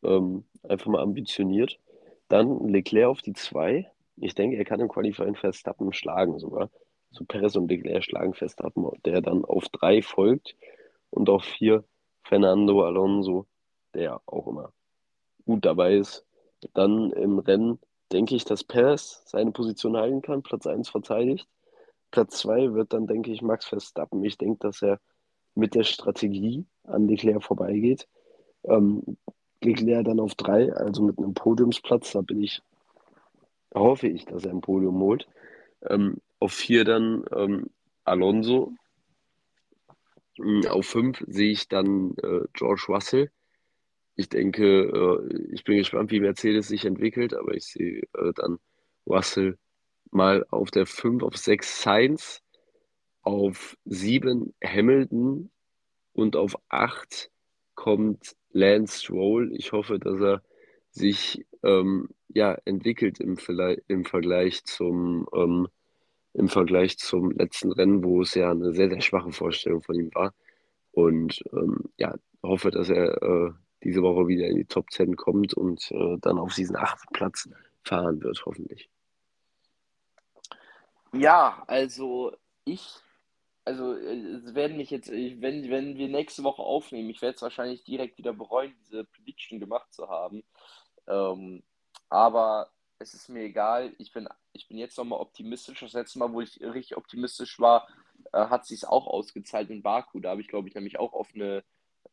Ähm, einfach mal ambitioniert. Dann Leclerc auf die 2 ich denke, er kann im Qualifying Verstappen schlagen sogar. So Perez und Leclerc schlagen Verstappen, der dann auf drei folgt und auf vier Fernando Alonso, der auch immer gut dabei ist. Dann im Rennen denke ich, dass Perez seine Position halten kann, Platz 1 verteidigt. Platz 2 wird dann, denke ich, Max Verstappen. Ich denke, dass er mit der Strategie an Leclerc vorbeigeht. Ähm, Leclerc dann auf 3, also mit einem Podiumsplatz, da bin ich hoffe ich, dass er ein Podium holt. Ähm, auf vier dann ähm, Alonso. Ähm, auf fünf sehe ich dann äh, George Russell. Ich denke, äh, ich bin gespannt, wie Mercedes sich entwickelt, aber ich sehe äh, dann Russell mal auf der 5, auf 6 Sainz, auf 7 Hamilton und auf 8 kommt Lance Stroll. Ich hoffe, dass er sich ähm, ja, entwickelt im, im Vergleich zum ähm, im Vergleich zum letzten Rennen, wo es ja eine sehr, sehr schwache Vorstellung von ihm war. Und ähm, ja, hoffe, dass er äh, diese Woche wieder in die Top 10 kommt und äh, dann auf diesen achten Platz fahren wird, hoffentlich. Ja, also ich, also es werden mich jetzt, wenn, wenn wir nächste Woche aufnehmen, ich werde es wahrscheinlich direkt wieder bereuen, diese Prediction gemacht zu haben. Ähm, aber es ist mir egal. Ich bin, ich bin jetzt nochmal optimistisch. Das letzte Mal, wo ich richtig optimistisch war, äh, hat sich auch ausgezahlt in Baku. Da habe ich, glaube ich, nämlich auch auf eine,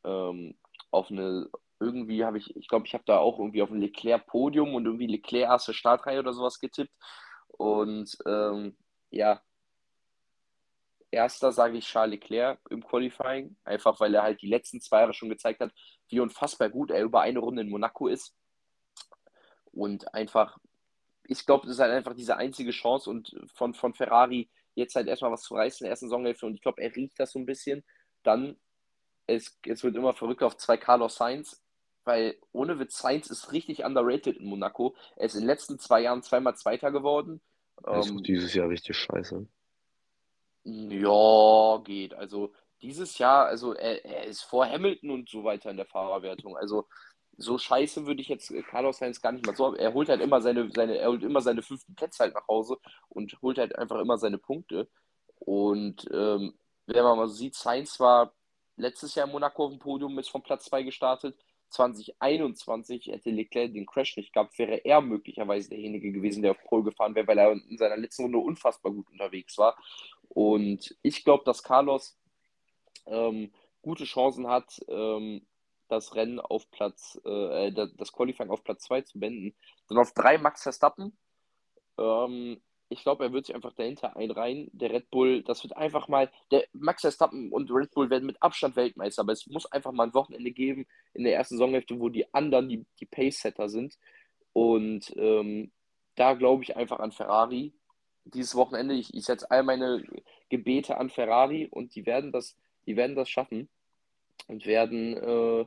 ähm, auf eine, irgendwie habe ich, ich glaube, ich habe da auch irgendwie auf ein Leclerc-Podium und irgendwie Leclerc erste Startreihe oder sowas getippt. Und ähm, ja, erster sage ich Charles Leclerc im Qualifying, einfach weil er halt die letzten zwei Jahre schon gezeigt hat, wie unfassbar gut er über eine Runde in Monaco ist. Und einfach, ich glaube, das ist halt einfach diese einzige Chance und von, von Ferrari jetzt halt erstmal was zu reißen in der ersten Saisonhälfte und ich glaube, er riecht das so ein bisschen. Dann, es, es wird immer verrückt auf zwei Carlos Sainz, weil ohne Witz, Sainz ist richtig underrated in Monaco. Er ist in den letzten zwei Jahren zweimal Zweiter geworden. Er ist ähm, dieses Jahr richtig scheiße. Ja, geht. Also dieses Jahr, also er, er ist vor Hamilton und so weiter in der Fahrerwertung. Also so scheiße würde ich jetzt Carlos Sainz gar nicht mal so. Er holt halt immer seine, seine, er holt immer seine fünften Plätze halt nach Hause und holt halt einfach immer seine Punkte. Und ähm, wenn man mal sieht, Sainz war letztes Jahr in Monaco auf dem Podium ist von Platz 2 gestartet. 2021 hätte Leclerc den Crash nicht gehabt, wäre er möglicherweise derjenige gewesen, der auf Pole gefahren wäre, weil er in seiner letzten Runde unfassbar gut unterwegs war. Und ich glaube, dass Carlos ähm, gute Chancen hat, ähm, das Rennen auf Platz, äh, das Qualifying auf Platz 2 zu beenden. Dann auf 3 Max Verstappen. Ähm, ich glaube, er wird sich einfach dahinter einreihen. Der Red Bull, das wird einfach mal, der Max Verstappen und Red Bull werden mit Abstand Weltmeister, aber es muss einfach mal ein Wochenende geben in der ersten Saisonhälfte, wo die anderen die, die Pace-Setter sind. Und ähm, da glaube ich einfach an Ferrari. Dieses Wochenende, ich, ich setze all meine Gebete an Ferrari und die werden das, die werden das schaffen und werden äh,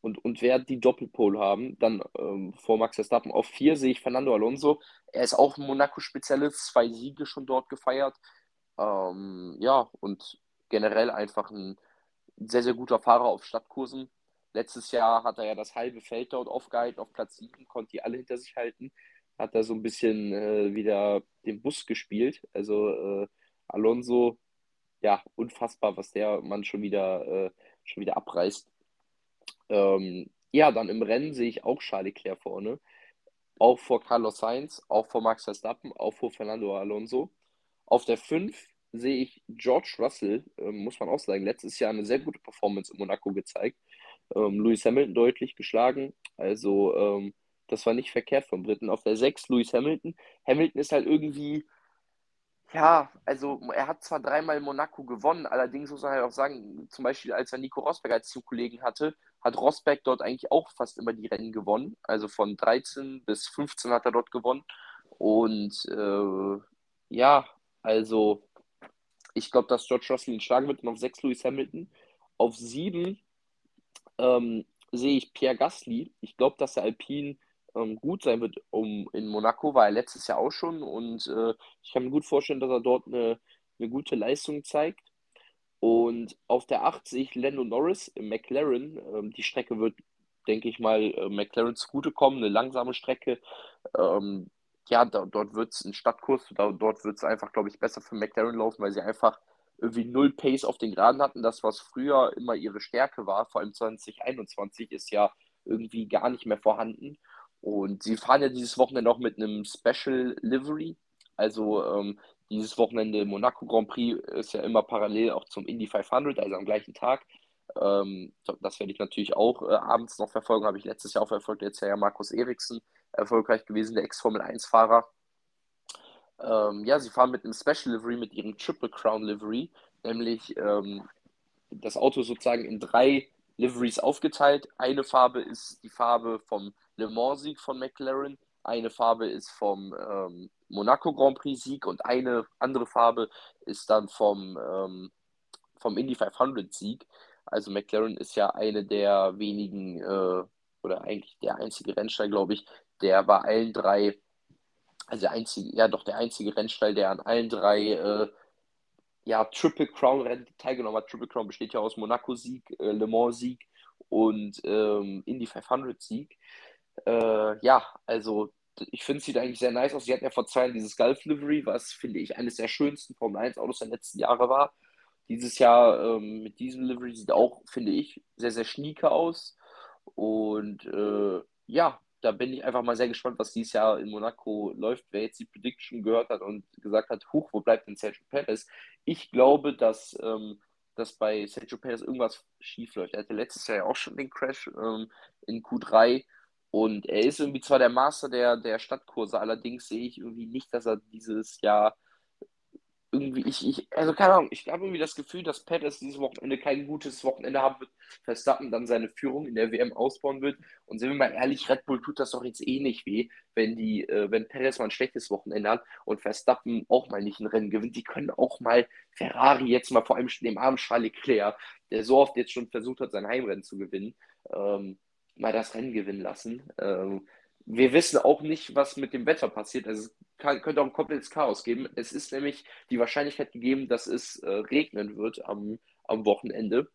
und, und wer die Doppelpole haben, dann ähm, vor Max Verstappen auf vier sehe ich Fernando Alonso. Er ist auch ein Monaco-Spezialist, zwei Siege schon dort gefeiert. Ähm, ja, und generell einfach ein sehr, sehr guter Fahrer auf Stadtkursen. letztes Jahr hat er ja das halbe Feld dort aufgehalten, auf Platz 7, konnte die alle hinter sich halten. Hat da so ein bisschen äh, wieder den Bus gespielt. Also äh, Alonso, ja, unfassbar, was der Mann schon wieder, äh, schon wieder abreißt. Ähm, ja, dann im Rennen sehe ich auch Charles Leclerc vorne. Auch vor Carlos Sainz, auch vor Max Verstappen, auch vor Fernando Alonso. Auf der 5 sehe ich George Russell, äh, muss man auch sagen, letztes Jahr eine sehr gute Performance in Monaco gezeigt. Ähm, Lewis Hamilton deutlich geschlagen. Also, ähm, das war nicht verkehrt von Briten. Auf der 6 Lewis Hamilton. Hamilton ist halt irgendwie, ja, also er hat zwar dreimal Monaco gewonnen, allerdings muss man halt auch sagen, zum Beispiel als er Nico Rosberg als Zugkollegen hatte, hat Rosberg dort eigentlich auch fast immer die Rennen gewonnen. Also von 13 bis 15 hat er dort gewonnen. Und äh, ja, also ich glaube, dass George Russell ihn schlagen wird. Und auf 6 Lewis Hamilton. Auf 7 ähm, sehe ich Pierre Gasly. Ich glaube, dass der Alpine ähm, gut sein wird um, in Monaco, war er letztes Jahr auch schon. Und äh, ich kann mir gut vorstellen, dass er dort eine, eine gute Leistung zeigt. Und auf der 8 sehe ich Lando Norris im McLaren. Ähm, die Strecke wird, denke ich mal, äh, McLaren zugutekommen. Eine langsame Strecke. Ähm, ja, da, dort wird es ein Stadtkurs, da, dort wird es einfach, glaube ich, besser für McLaren laufen, weil sie einfach irgendwie null Pace auf den Geraden hatten. Das, was früher immer ihre Stärke war, vor allem 2021, ist ja irgendwie gar nicht mehr vorhanden. Und sie fahren ja dieses Wochenende auch mit einem Special Livery. Also ähm, dieses Wochenende Monaco Grand Prix ist ja immer parallel auch zum Indy 500, also am gleichen Tag. Ähm, das werde ich natürlich auch äh, abends noch verfolgen, habe ich letztes Jahr auch verfolgt. Jetzt ja Markus Eriksen erfolgreich gewesen, der Ex-Formel-1-Fahrer. Ähm, ja, sie fahren mit einem Special Livery, mit ihrem Triple Crown Livery, nämlich ähm, das Auto sozusagen in drei Liveries aufgeteilt. Eine Farbe ist die Farbe vom Le Mans-Sieg von McLaren, eine Farbe ist vom ähm, Monaco Grand Prix Sieg und eine andere Farbe ist dann vom, ähm, vom Indy 500 Sieg. Also McLaren ist ja eine der wenigen äh, oder eigentlich der einzige Rennstall, glaube ich, der bei allen drei, also der einzige, ja doch der einzige Rennstall, der an allen drei äh, ja, Triple Crown Rennen teilgenommen hat. Triple Crown besteht ja aus Monaco-Sieg, äh, Le Mans-Sieg und ähm, Indy 500-Sieg. Äh, ja, also ich finde, es sieht eigentlich sehr nice aus. Sie hatten ja vor zwei Jahren dieses Gulf Livery, was, finde ich, eines der schönsten Formel 1 Autos der letzten Jahre war. Dieses Jahr ähm, mit diesem Livery sieht auch, finde ich, sehr, sehr schnieke aus. Und äh, ja, da bin ich einfach mal sehr gespannt, was dieses Jahr in Monaco läuft. Wer jetzt die Prediction gehört hat und gesagt hat, huch, wo bleibt denn Sergio Perez? Ich glaube, dass, ähm, dass bei Sergio Perez irgendwas schief läuft. Er hatte letztes Jahr ja auch schon den Crash ähm, in Q3 und er ist irgendwie zwar der Master der, der Stadtkurse, allerdings sehe ich irgendwie nicht, dass er dieses Jahr irgendwie, ich, ich, also keine Ahnung, ich habe irgendwie das Gefühl, dass Pettis dieses Wochenende kein gutes Wochenende haben wird, Verstappen dann seine Führung in der WM ausbauen wird. Und sind wir mal ehrlich, Red Bull tut das doch jetzt eh nicht weh, wenn die, äh, wenn Perez mal ein schlechtes Wochenende hat und Verstappen auch mal nicht ein Rennen gewinnt. Die können auch mal Ferrari jetzt mal vor allem dem armen Charles Leclerc, der so oft jetzt schon versucht hat, sein Heimrennen zu gewinnen, ähm, mal das Rennen gewinnen lassen. Ähm, wir wissen auch nicht, was mit dem Wetter passiert. Also es kann, könnte auch ein komplettes Chaos geben. Es ist nämlich die Wahrscheinlichkeit gegeben, dass es äh, regnen wird am, am Wochenende.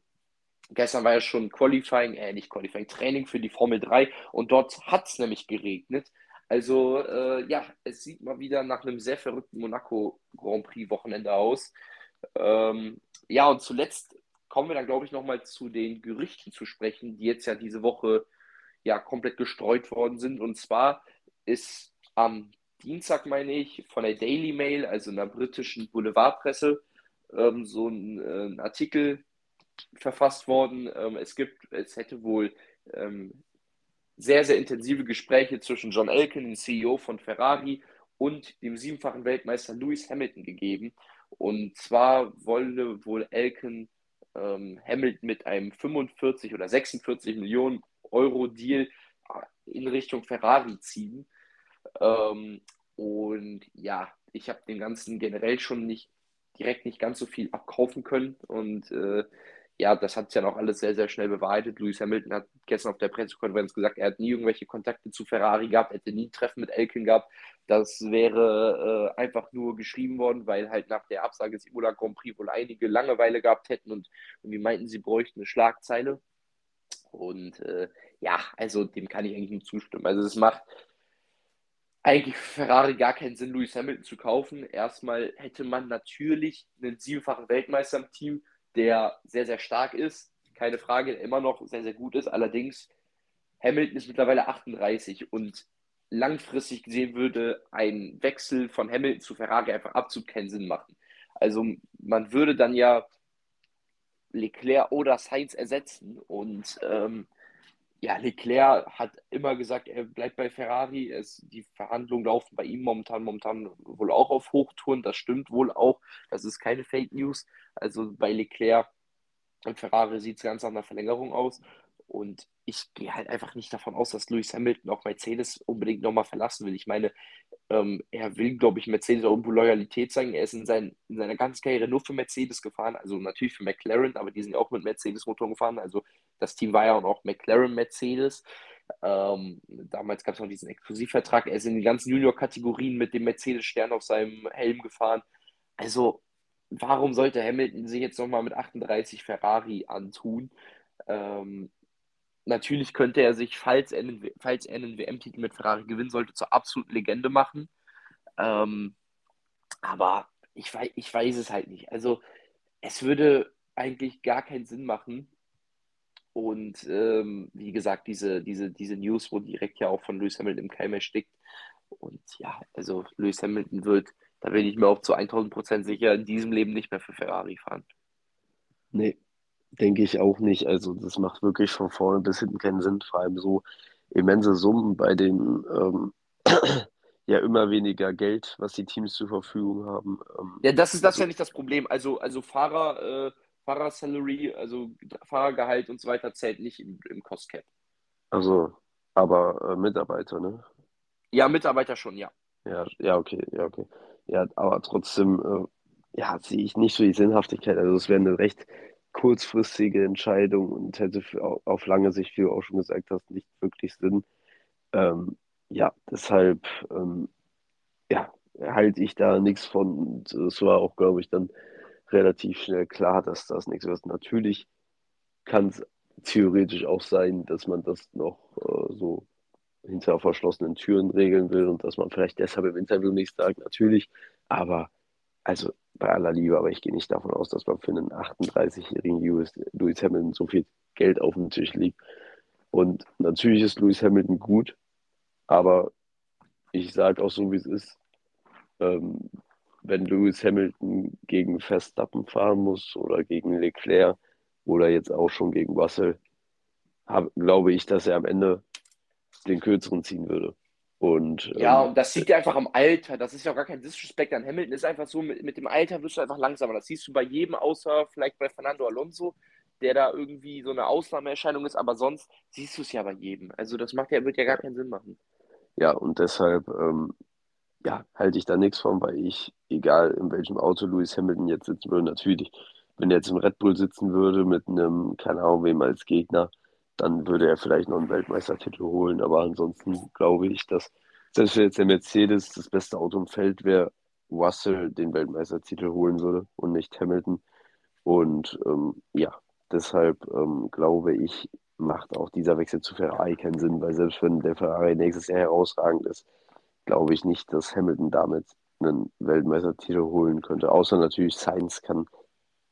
Gestern war ja schon Qualifying, äh, nicht Qualifying, Training für die Formel 3 und dort hat es nämlich geregnet. Also äh, ja, es sieht mal wieder nach einem sehr verrückten Monaco Grand Prix Wochenende aus. Ähm, ja, und zuletzt kommen wir dann, glaube ich, nochmal zu den Gerüchten zu sprechen, die jetzt ja diese Woche ja komplett gestreut worden sind. Und zwar ist am Dienstag, meine ich, von der Daily Mail, also einer britischen Boulevardpresse, ähm, so ein, äh, ein, Artikel verfasst worden. Ähm, es gibt, es hätte wohl ähm, sehr, sehr intensive Gespräche zwischen John Elkin, dem CEO von Ferrari, und dem siebenfachen Weltmeister Lewis Hamilton gegeben. Und zwar wolle wohl Elkin ähm, Hamilton mit einem 45 oder 46 Millionen Euro-Deal in Richtung Ferrari ziehen. Ähm, und ja, ich habe dem Ganzen generell schon nicht direkt nicht ganz so viel abkaufen können. Und äh, ja, das hat sich ja noch alles sehr, sehr schnell bewahrheitet. Lewis Hamilton hat gestern auf der Pressekonferenz gesagt, er hat nie irgendwelche Kontakte zu Ferrari gehabt, hätte nie ein Treffen mit Elkin gehabt. Das wäre äh, einfach nur geschrieben worden, weil halt nach der Absage des Imola Grand Prix wohl einige Langeweile gehabt hätten und irgendwie meinten, sie bräuchten eine Schlagzeile. Und äh, ja, also dem kann ich eigentlich nur zustimmen. Also es macht eigentlich für Ferrari gar keinen Sinn, Lewis Hamilton zu kaufen. Erstmal hätte man natürlich einen siebenfachen Weltmeister im Team, der sehr, sehr stark ist. Keine Frage, immer noch sehr, sehr gut ist. Allerdings, Hamilton ist mittlerweile 38 und langfristig gesehen würde ein Wechsel von Hamilton zu Ferrari einfach absolut keinen Sinn machen. Also man würde dann ja Leclerc oder Sainz ersetzen und ähm, ja, Leclerc hat immer gesagt, er bleibt bei Ferrari. Es, die Verhandlungen laufen bei ihm momentan, momentan wohl auch auf Hochtouren. Das stimmt wohl auch. Das ist keine Fake News. Also bei Leclerc und Ferrari sieht es ganz nach einer Verlängerung aus. Und ich gehe halt einfach nicht davon aus, dass Lewis Hamilton auch Mercedes unbedingt nochmal verlassen will. Ich meine, ähm, er will, glaube ich, Mercedes auch irgendwo Loyalität zeigen. Er ist in, sein, in seiner ganzen Karriere nur für Mercedes gefahren, also natürlich für McLaren, aber die sind ja auch mit Mercedes-Motoren gefahren. Also das Team war ja auch McLaren-Mercedes. Ähm, damals gab es noch diesen Exklusivvertrag. Er ist in den ganzen Junior-Kategorien mit dem Mercedes-Stern auf seinem Helm gefahren. Also, warum sollte Hamilton sich jetzt nochmal mit 38 Ferrari antun? Ähm, Natürlich könnte er sich, falls er einen, falls er einen WM-Titel mit Ferrari gewinnen sollte, zur absoluten Legende machen. Ähm, aber ich weiß, ich weiß es halt nicht. Also es würde eigentlich gar keinen Sinn machen. Und ähm, wie gesagt, diese, diese, diese News wurde direkt ja auch von Lewis Hamilton im Keim erstickt. Und ja, also Lewis Hamilton wird, da bin ich mir auch zu 1000 Prozent sicher, in diesem Leben nicht mehr für Ferrari fahren. Nee, denke ich auch nicht. Also das macht wirklich von vorne bis hinten keinen Sinn. Vor allem so immense Summen bei den ähm, ja immer weniger Geld, was die Teams zur Verfügung haben. Ähm, ja, das ist das also, ja nicht das Problem. Also, also Fahrer, äh, Fahrersalary, also Fahrergehalt und so weiter zählt nicht im, im Cost Cap. Also, aber äh, Mitarbeiter, ne? Ja, Mitarbeiter schon, ja. Ja, ja, okay, ja, okay. Ja, aber trotzdem, äh, ja, sehe ich nicht so die Sinnhaftigkeit. Also es wäre eine recht kurzfristige Entscheidung und hätte auf lange Sicht, wie du auch schon gesagt hast, nicht wirklich Sinn. Ähm, ja, deshalb ähm, ja, halte ich da nichts von. Und es war auch, glaube ich, dann relativ schnell klar, dass das nichts wird. Natürlich kann es theoretisch auch sein, dass man das noch äh, so hinter verschlossenen Türen regeln will und dass man vielleicht deshalb im Interview nichts sagt, natürlich. Aber also bei aller Liebe, aber ich gehe nicht davon aus, dass man für einen 38-jährigen Lewis Hamilton so viel Geld auf dem Tisch liegt. Und natürlich ist Lewis Hamilton gut, aber ich sage auch so, wie es ist. Ähm, wenn Lewis Hamilton gegen Verstappen fahren muss oder gegen Leclerc oder jetzt auch schon gegen Russell, hab, glaube ich, dass er am Ende den kürzeren ziehen würde. Und, ja, ähm, und das sieht ja einfach am Alter. Das ist ja auch gar kein Disrespect an Hamilton. Ist einfach so, mit, mit dem Alter wirst du einfach langsamer. Das siehst du bei jedem, außer vielleicht bei Fernando Alonso, der da irgendwie so eine Ausnahmeerscheinung ist. Aber sonst siehst du es ja bei jedem. Also das macht ja, wird ja gar keinen Sinn machen. Ja, und deshalb ähm, ja, halte ich da nichts von, weil ich, egal in welchem Auto Lewis Hamilton jetzt sitzen würde, natürlich, wenn er jetzt im Red Bull sitzen würde mit einem, keine Ahnung, wem als Gegner, dann würde er vielleicht noch einen Weltmeistertitel holen. Aber ansonsten glaube ich, dass selbst wenn jetzt der Mercedes das beste Auto im Feld wäre, Russell den Weltmeistertitel holen würde und nicht Hamilton. Und ähm, ja, deshalb ähm, glaube ich, macht auch dieser Wechsel zu Ferrari keinen Sinn, weil selbst wenn der Ferrari nächstes Jahr herausragend ist, glaube ich nicht, dass Hamilton damit einen Weltmeistertitel holen könnte. Außer natürlich Sainz kann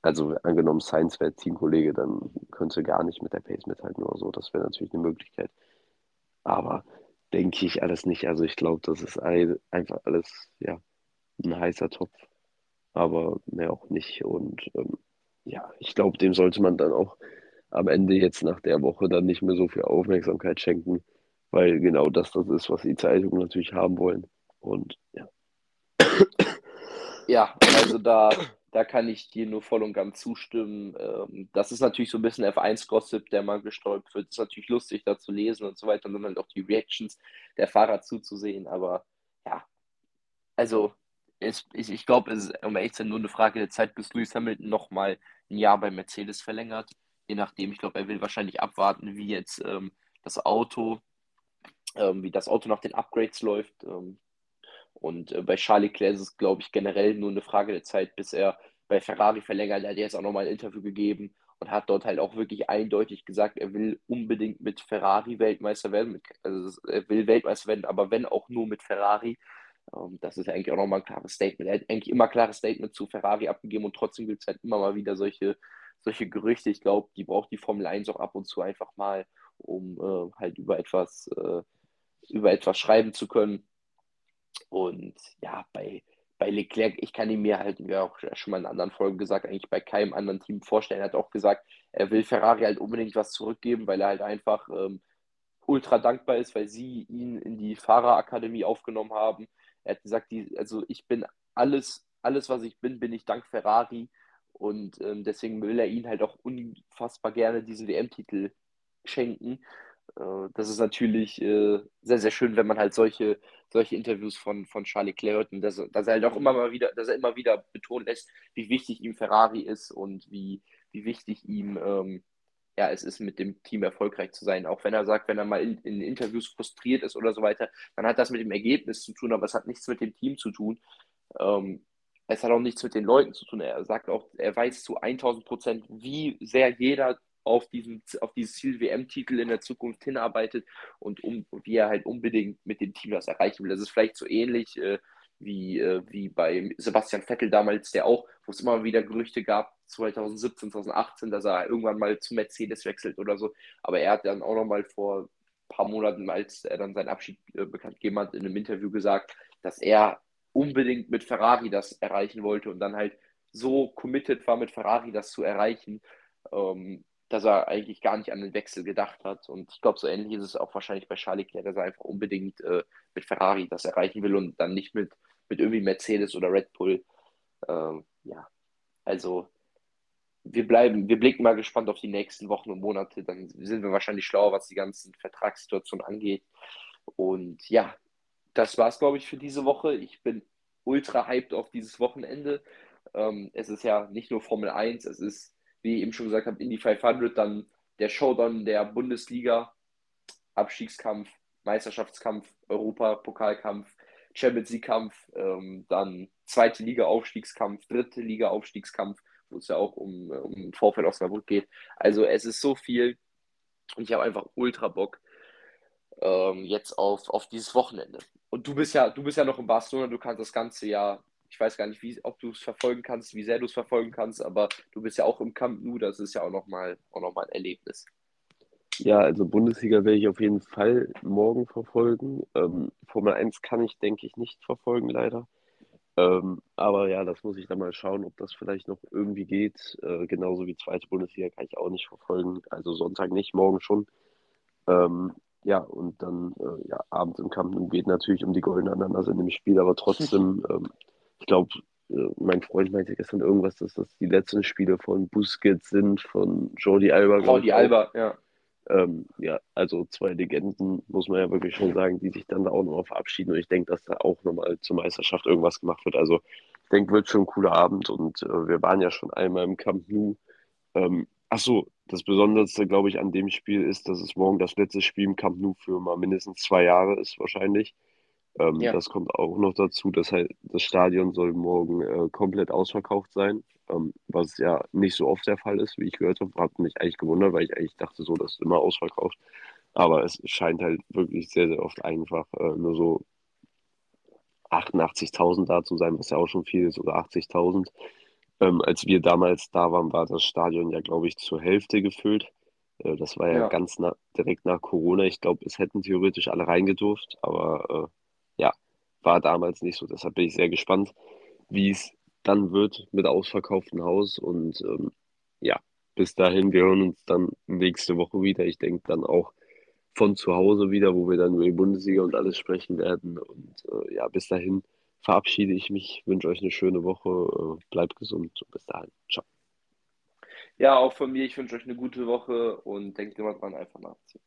also angenommen, Science wäre Teamkollege, dann könnte gar nicht mit der Pace mithalten oder so. Das wäre natürlich eine Möglichkeit. Aber denke ich alles nicht. Also ich glaube, das ist einfach alles, ja, ein heißer Topf. Aber mehr auch nicht. Und ähm, ja, ich glaube, dem sollte man dann auch am Ende jetzt nach der Woche dann nicht mehr so viel Aufmerksamkeit schenken, weil genau das das ist, was die Zeitungen natürlich haben wollen. Und ja. Ja, also da da kann ich dir nur voll und ganz zustimmen. Ähm, das ist natürlich so ein bisschen F1-Gossip, der mal gestolpert wird. ist natürlich lustig, da zu lesen und so weiter und dann halt auch die Reactions der Fahrer zuzusehen. Aber ja, also es, ich, ich glaube, es ist um sein nur eine Frage der Zeit, bis Lewis Hamilton nochmal ein Jahr bei Mercedes verlängert. Je nachdem, ich glaube, er will wahrscheinlich abwarten, wie jetzt ähm, das Auto, ähm, wie das Auto nach den Upgrades läuft. Ähm, und äh, bei Charles Leclerc ist es, glaube ich, generell nur eine Frage der Zeit, bis er bei Ferrari verlängert. Er hat jetzt auch nochmal ein Interview gegeben und hat dort halt auch wirklich eindeutig gesagt, er will unbedingt mit Ferrari Weltmeister werden. Mit, also er will Weltmeister werden, aber wenn auch nur mit Ferrari. Ähm, das ist eigentlich auch nochmal ein klares Statement. Er hat eigentlich immer klare Statement zu Ferrari abgegeben und trotzdem gibt es halt immer mal wieder solche, solche Gerüchte. Ich glaube, die braucht die Formel 1 auch ab und zu einfach mal, um äh, halt über etwas, äh, über etwas schreiben zu können. Und ja, bei, bei Leclerc, ich kann ihn mir halt, wie auch schon mal in anderen Folgen gesagt, eigentlich bei keinem anderen Team vorstellen. Er hat auch gesagt, er will Ferrari halt unbedingt was zurückgeben, weil er halt einfach ähm, ultra dankbar ist, weil sie ihn in die Fahrerakademie aufgenommen haben. Er hat gesagt, die, also ich bin alles, alles, was ich bin, bin ich dank Ferrari. Und ähm, deswegen will er ihnen halt auch unfassbar gerne diesen WM-Titel schenken. Äh, das ist natürlich äh, sehr, sehr schön, wenn man halt solche, solche Interviews von, von Charlie Leclerc hört und dass, dass er halt auch immer mal wieder, dass er immer wieder betonen lässt, wie wichtig ihm Ferrari ist und wie, wie wichtig ihm ähm, ja, es ist, mit dem Team erfolgreich zu sein. Auch wenn er sagt, wenn er mal in, in, Interviews frustriert ist oder so weiter, dann hat das mit dem Ergebnis zu tun, aber es hat nichts mit dem Team zu tun. Ähm, es hat auch nichts mit den Leuten zu tun. Er sagt auch, er weiß zu 1000 Prozent, wie sehr jeder auf, diesen, auf dieses Ziel WM-Titel in der Zukunft hinarbeitet und um, wie er halt unbedingt mit dem Team das erreichen will. Das ist vielleicht so ähnlich äh, wie, äh, wie bei Sebastian Vettel damals, der auch, wo es immer wieder Gerüchte gab, 2017, 2018, dass er irgendwann mal zu Mercedes wechselt oder so. Aber er hat dann auch noch mal vor ein paar Monaten, als er dann seinen Abschied äh, bekannt gegeben hat, in einem Interview gesagt, dass er unbedingt mit Ferrari das erreichen wollte und dann halt so committed war, mit Ferrari das zu erreichen, ähm, dass er eigentlich gar nicht an den Wechsel gedacht hat. Und ich glaube, so ähnlich ist es auch wahrscheinlich bei Charles Leclerc, dass er einfach unbedingt äh, mit Ferrari das erreichen will und dann nicht mit, mit irgendwie Mercedes oder Red Bull. Ähm, ja, also wir bleiben, wir blicken mal gespannt auf die nächsten Wochen und Monate. Dann sind wir wahrscheinlich schlauer, was die ganzen Vertragssituationen angeht. Und ja, das war es, glaube ich, für diese Woche. Ich bin ultra hyped auf dieses Wochenende. Ähm, es ist ja nicht nur Formel 1, es ist wie ich eben schon gesagt habe, Indy 500, dann der Showdown der Bundesliga, Abstiegskampf, Meisterschaftskampf, Europapokalkampf, Champions League-Kampf, ähm, dann zweite Liga-Aufstiegskampf, dritte Liga-Aufstiegskampf, wo es ja auch um, um den Vorfeld Osnabrück geht. Also es ist so viel und ich habe einfach ultra Bock ähm, jetzt auf, auf dieses Wochenende. Und du bist ja, du bist ja noch in Barcelona, du kannst das ganze Jahr ich weiß gar nicht, wie, ob du es verfolgen kannst, wie sehr du es verfolgen kannst, aber du bist ja auch im Camp Nou, das ist ja auch nochmal auch noch mal ein Erlebnis. Ja, also Bundesliga werde ich auf jeden Fall morgen verfolgen. Ähm, Formel 1 kann ich, denke ich, nicht verfolgen, leider. Ähm, aber ja, das muss ich dann mal schauen, ob das vielleicht noch irgendwie geht. Äh, genauso wie zweite Bundesliga kann ich auch nicht verfolgen. Also Sonntag nicht, morgen schon. Ähm, ja, und dann äh, ja, abends im Camp Nou geht natürlich um die goldene Ananas in dem Spiel, aber trotzdem ähm, ich glaube, äh, mein Freund meinte gestern irgendwas, dass das die letzten Spiele von Busquets sind, von Jordi Alba. Jordi Alba, ja. Ähm, ja, also zwei Legenden, muss man ja wirklich schon sagen, die sich dann da auch nochmal verabschieden. Und ich denke, dass da auch nochmal zur Meisterschaft irgendwas gemacht wird. Also ich denke, wird schon ein cooler Abend. Und äh, wir waren ja schon einmal im Camp Nou. Ähm, Achso, das Besonderste, glaube ich, an dem Spiel ist, dass es morgen das letzte Spiel im Camp Nou für mal mindestens zwei Jahre ist, wahrscheinlich. Ähm, ja. Das kommt auch noch dazu, dass halt das Stadion soll morgen äh, komplett ausverkauft sein, ähm, was ja nicht so oft der Fall ist, wie ich gehört habe. Hat mich eigentlich gewundert, weil ich eigentlich dachte, so, das ist immer ausverkauft. Aber es scheint halt wirklich sehr, sehr oft einfach äh, nur so 88.000 da zu sein, was ja auch schon viel ist, oder 80.000. Ähm, als wir damals da waren, war das Stadion ja, glaube ich, zur Hälfte gefüllt. Äh, das war ja, ja. ganz na direkt nach Corona. Ich glaube, es hätten theoretisch alle reingedurft, aber äh, war damals nicht so. Deshalb bin ich sehr gespannt, wie es dann wird mit ausverkauftem Haus. Und ähm, ja, bis dahin, wir hören uns dann nächste Woche wieder. Ich denke dann auch von zu Hause wieder, wo wir dann über die Bundesliga und alles sprechen werden. Und äh, ja, bis dahin verabschiede ich mich, wünsche euch eine schöne Woche, äh, bleibt gesund und bis dahin. Ciao. Ja, auch von mir, ich wünsche euch eine gute Woche und denkt immer dran, einfach nachziehen.